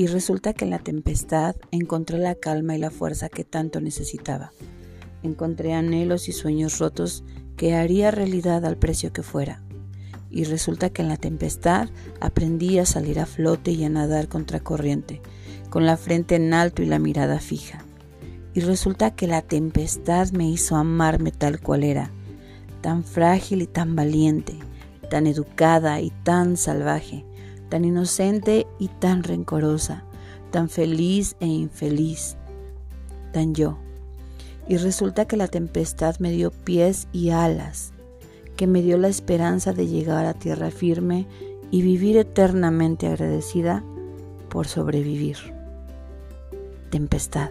Y resulta que en la tempestad encontré la calma y la fuerza que tanto necesitaba. Encontré anhelos y sueños rotos que haría realidad al precio que fuera. Y resulta que en la tempestad aprendí a salir a flote y a nadar contracorriente, con la frente en alto y la mirada fija. Y resulta que la tempestad me hizo amarme tal cual era, tan frágil y tan valiente, tan educada y tan salvaje, tan inocente y tan rencorosa, tan feliz e infeliz, tan yo y resulta que la tempestad me dio pies y alas, que me dio la esperanza de llegar a tierra firme y vivir eternamente agradecida por sobrevivir. Tempestad.